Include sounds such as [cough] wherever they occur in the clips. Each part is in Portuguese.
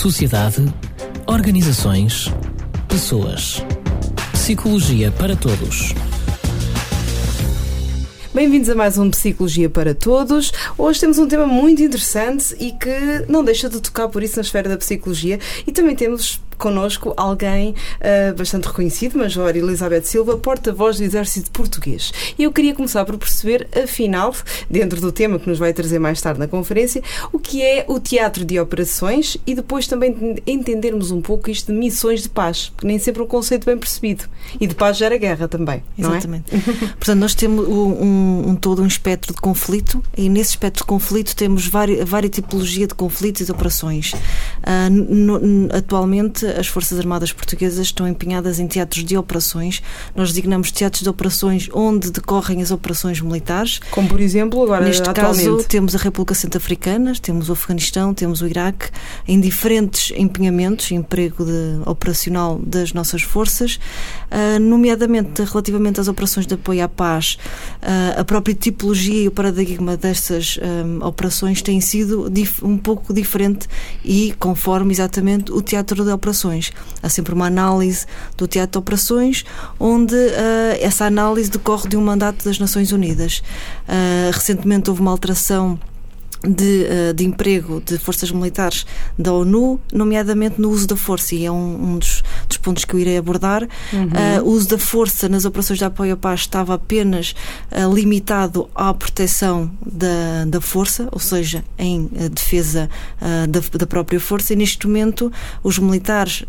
sociedade, organizações, pessoas. Psicologia para todos. Bem-vindos a mais um Psicologia para Todos. Hoje temos um tema muito interessante e que não deixa de tocar por isso na esfera da psicologia e também temos connosco alguém uh, bastante reconhecido, Major Elizabeth Silva, porta-voz do Exército Português. E eu queria começar por perceber, afinal, dentro do tema que nos vai trazer mais tarde na conferência, o que é o teatro de operações e depois também entendermos um pouco isto de missões de paz, porque nem sempre um conceito bem percebido. E de paz gera guerra também. É? Exatamente. É? [laughs] Portanto, nós temos um, um, todo um espectro de conflito e nesse espectro de conflito temos várias, várias tipologia de conflitos e de operações. Uh, no, atualmente as Forças Armadas Portuguesas estão empenhadas em teatros de operações. Nós designamos teatros de operações onde decorrem as operações militares. Como, por exemplo, agora Neste atualmente. caso, temos a República Centro-Africana, temos o Afeganistão, temos o Iraque, em diferentes empenhamentos, emprego de, operacional das nossas forças, uh, nomeadamente relativamente às operações de apoio à paz, uh, a própria tipologia e o paradigma destas um, operações tem sido um pouco diferente e conforme exatamente o teatro de operações operações. Há sempre uma análise do teatro de operações, onde uh, essa análise decorre de um mandato das Nações Unidas. Uh, recentemente houve uma alteração de, eh, de, emprego de forças militares da ONU, nomeadamente no uso da força, e é um, um dos, dos, pontos que eu irei abordar. Uhum. Uh, o uso da força nas operações de apoio à paz estava apenas uh, limitado à proteção da, da força, ou seja, em uh, defesa da, da, própria força, e neste momento os militares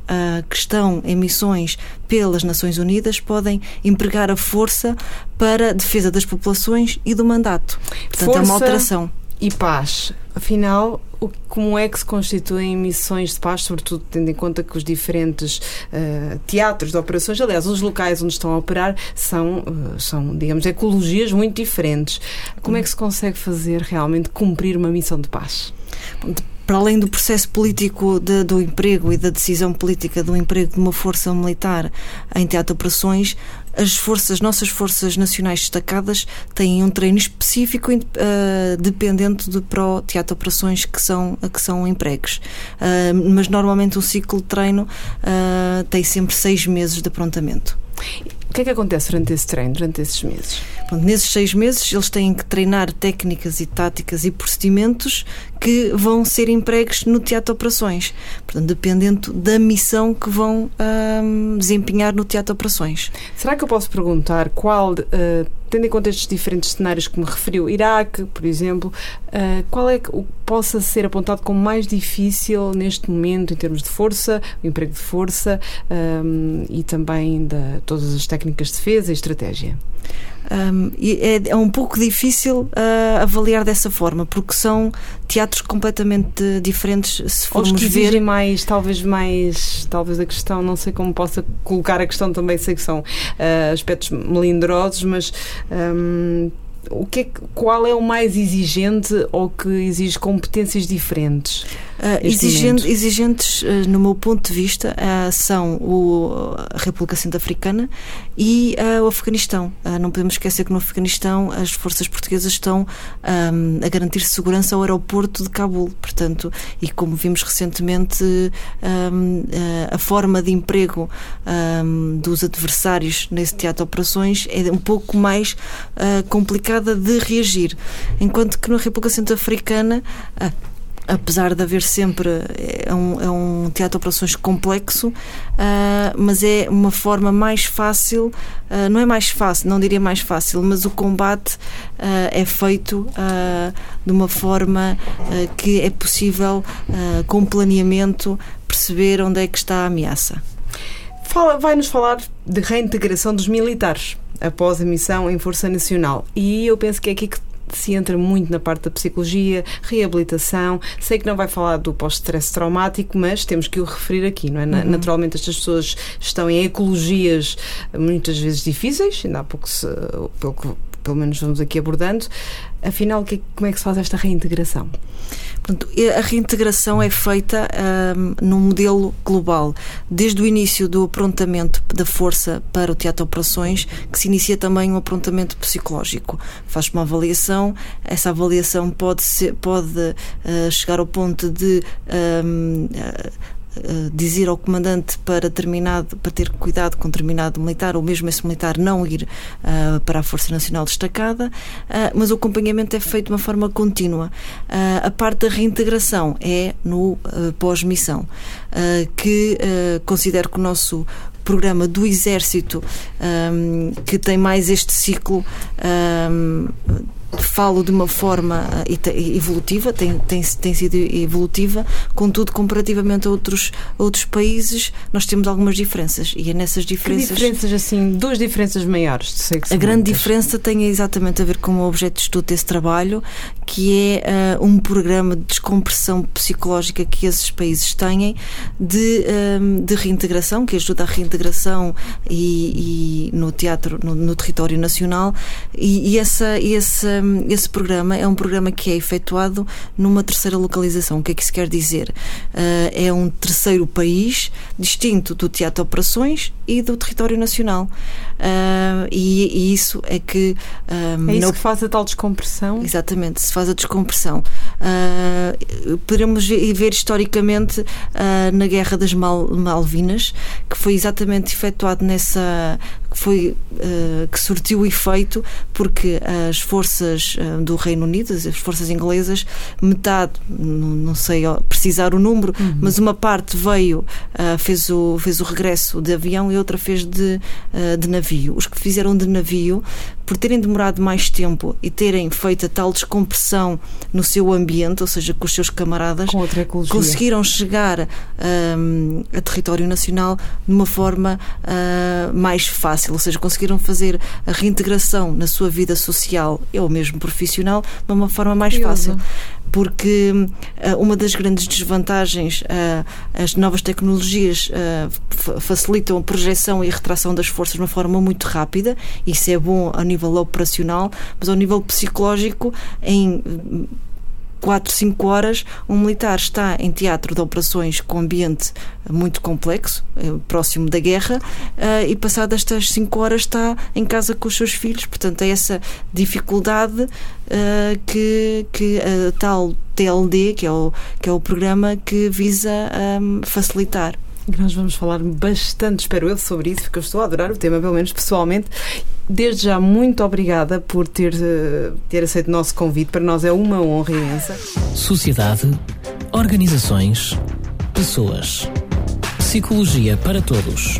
que estão em missões pelas Nações Unidas podem empregar a força para defesa das populações e do mandato. Portanto, força... é uma alteração e paz. Afinal, como é que se constituem missões de paz, sobretudo tendo em conta que os diferentes uh, teatros de operações, aliás, os locais onde estão a operar, são, uh, são, digamos, ecologias muito diferentes. Como é que se consegue fazer realmente cumprir uma missão de paz? Para além do processo político de, do emprego e da decisão política do emprego de uma força militar em teatro de operações, as forças, nossas forças nacionais destacadas têm um treino específico uh, dependente de pro teatro operações que são que são empregos, uh, mas normalmente o ciclo de treino uh, tem sempre seis meses de aprontamento. O que é que acontece durante esse treino, durante esses meses? Pronto, nesses seis meses eles têm que treinar técnicas e táticas e procedimentos que vão ser empregos no teatro de operações. Portanto, dependendo da missão que vão desempenhar no teatro de operações. Será que eu posso perguntar qual, uh, tendo em conta estes diferentes cenários que me referiu, Iraque, por exemplo, uh, qual é que possa ser apontado como mais difícil neste momento em termos de força, o emprego de força um, e também de todas as técnicas de defesa e estratégia? Um, é, é, um pouco difícil uh, avaliar dessa forma, porque são teatros completamente diferentes se formos Ou que ver. mais, talvez mais, talvez a questão, não sei como possa colocar a questão também, sei que são uh, aspectos melindrosos, mas um, o que é, qual é o mais exigente ou que exige competências diferentes? Uh, exigente, exigentes, uh, no meu ponto de vista, uh, são o, a República Centro-Africana e o Afeganistão. não podemos esquecer que no Afeganistão as forças portuguesas estão a garantir segurança ao aeroporto de Cabul. Portanto, e como vimos recentemente, a forma de emprego dos adversários nesse teatro de operações é um pouco mais complicada de reagir. Enquanto que na República Centro-Africana apesar de haver sempre é um, é um teatro de operações complexo, uh, mas é uma forma mais fácil, uh, não é mais fácil, não diria mais fácil, mas o combate uh, é feito de uma forma que é possível, com planeamento, perceber onde é que está a ameaça. Vai-nos falar de reintegração dos militares após a missão em Força Nacional. E eu penso que é aqui que se entra muito na parte da psicologia, reabilitação. Sei que não vai falar do pós-stress traumático, mas temos que o referir aqui, não é? Uhum. Naturalmente, estas pessoas estão em ecologias muitas vezes difíceis, ainda há pouco, se, pelo que pelo menos vamos aqui abordando. Afinal, que, como é que se faz esta reintegração? Portanto, a reintegração é feita um, num modelo global, desde o início do aprontamento da força para o teatro de operações, que se inicia também um aprontamento psicológico. Faz uma avaliação, essa avaliação pode, ser, pode uh, chegar ao ponto de um, eh, dizer ao comandante para terminado para ter cuidado com determinado militar ou mesmo esse militar não ir uh, para a Força Nacional destacada, uh, mas o acompanhamento é feito de uma forma contínua. A parte da reintegração é no pós-missão, que considero que o nosso programa do Exército, um, que tem mais este ciclo. Um, falo de uma forma eh, evolutiva, tem, tem, tem sido evolutiva, contudo, comparativamente a outros, a outros países, nós temos algumas diferenças. E é nessas diferenças. Que diferenças, assim, duas diferenças maiores? a grande diferença tem exatamente a ver com o objeto de estudo desse trabalho, que é uh, um programa de descompressão psicológica que esses países têm de, um, ehm, de reintegração, que ajuda a reintegração e, e no teatro, no, no, território nacional, e, e essa, esse esse programa é um programa que é efetuado numa terceira localização. O que é que isso quer dizer? Uh, é um terceiro país distinto do Teatro de Operações e do território nacional. Uh, e, e, isso é que. Um, é isso não... que faz a tal descompressão? Exatamente, se faz a descompressão. Uh, podemos ver, ver historicamente na Guerra das Mal Malvinas, que foi exatamente efetuado nessa que foi uh, que surtiu efeito porque as forças uh, do Reino Unido, as forças inglesas, metade, não, sei precisar o número, uhum. mas uma parte veio, uh, fez, o, fez o regresso de avião e outra fez de, de navio. Os que fizeram de navio, por terem demorado mais tempo e terem feito a tal descompressão no seu ambiente, ou seja, com os seus camaradas, conseguiram chegar um, a território nacional de uma forma mais fácil fácil, ou seja, conseguiram fazer a reintegração na sua vida social ou mesmo profissional de uma forma mais fácil. Porque uh, uma das grandes desvantagens, uh, as novas tecnologias uh, facilitam a projeção e a retração das forças de uma forma muito rápida, isso é bom a nível operacional, mas ao nível psicológico, em 4, 5 horas, um militar está em teatro de operações com ambiente muito complexo, eh, próximo da guerra, eh, e passadas estas 5 horas está em casa com os seus filhos. Portanto, é essa dificuldade eh, que, que a tal TLD, que é o, que é o programa que visa um, facilitar. Nós vamos falar bastante, espero eu, sobre isso, porque eu estou a adorar o tema, pelo menos pessoalmente. Desde já, muito obrigada por ter, eh, ter aceito o nosso convite. Para nós é uma honra imensa. Sociedade, organizações, pessoas. Psicologia para todos.